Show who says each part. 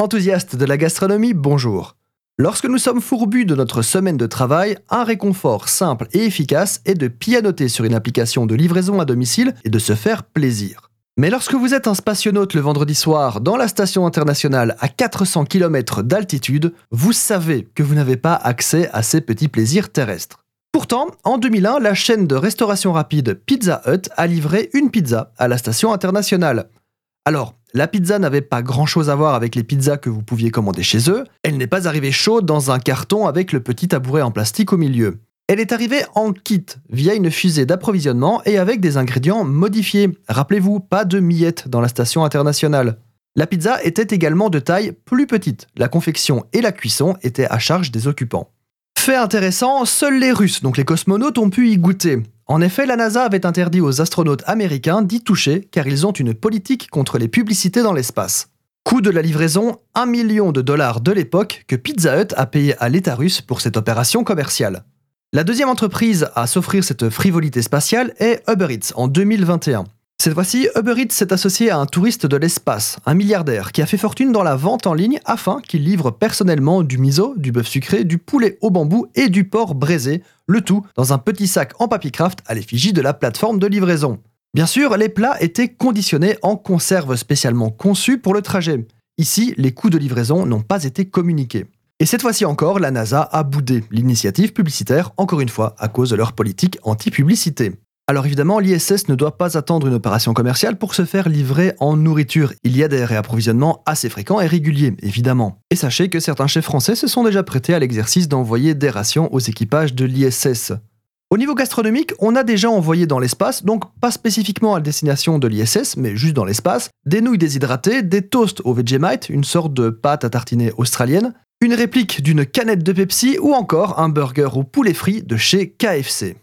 Speaker 1: Enthousiastes de la gastronomie, bonjour. Lorsque nous sommes fourbus de notre semaine de travail, un réconfort simple et efficace est de pianoter sur une application de livraison à domicile et de se faire plaisir. Mais lorsque vous êtes un spationaute le vendredi soir dans la station internationale à 400 km d'altitude, vous savez que vous n'avez pas accès à ces petits plaisirs terrestres. Pourtant, en 2001, la chaîne de restauration rapide Pizza Hut a livré une pizza à la station internationale. Alors, la pizza n'avait pas grand-chose à voir avec les pizzas que vous pouviez commander chez eux. Elle n'est pas arrivée chaude dans un carton avec le petit tabouret en plastique au milieu. Elle est arrivée en kit, via une fusée d'approvisionnement et avec des ingrédients modifiés. Rappelez-vous, pas de miettes dans la station internationale. La pizza était également de taille plus petite. La confection et la cuisson étaient à charge des occupants. Fait intéressant, seuls les Russes, donc les cosmonautes, ont pu y goûter. En effet, la NASA avait interdit aux astronautes américains d'y toucher car ils ont une politique contre les publicités dans l'espace. Coût de la livraison 1 million de dollars de l'époque que Pizza Hut a payé à l'État russe pour cette opération commerciale. La deuxième entreprise à s'offrir cette frivolité spatiale est Uber Eats en 2021. Cette fois-ci, Uber Eats s'est associé à un touriste de l'espace, un milliardaire, qui a fait fortune dans la vente en ligne afin qu'il livre personnellement du miso, du bœuf sucré, du poulet au bambou et du porc braisé, le tout dans un petit sac en papier craft à l'effigie de la plateforme de livraison. Bien sûr, les plats étaient conditionnés en conserve spécialement conçues pour le trajet. Ici, les coûts de livraison n'ont pas été communiqués. Et cette fois-ci encore, la NASA a boudé l'initiative publicitaire, encore une fois, à cause de leur politique anti-publicité. Alors évidemment, l'ISS ne doit pas attendre une opération commerciale pour se faire livrer en nourriture. Il y a des réapprovisionnements assez fréquents et réguliers, évidemment. Et sachez que certains chefs français se sont déjà prêtés à l'exercice d'envoyer des rations aux équipages de l'ISS. Au niveau gastronomique, on a déjà envoyé dans l'espace, donc pas spécifiquement à destination de l'ISS, mais juste dans l'espace, des nouilles déshydratées, des toasts au Vegemite, une sorte de pâte à tartiner australienne, une réplique d'une canette de Pepsi ou encore un burger au poulet frit de chez KFC.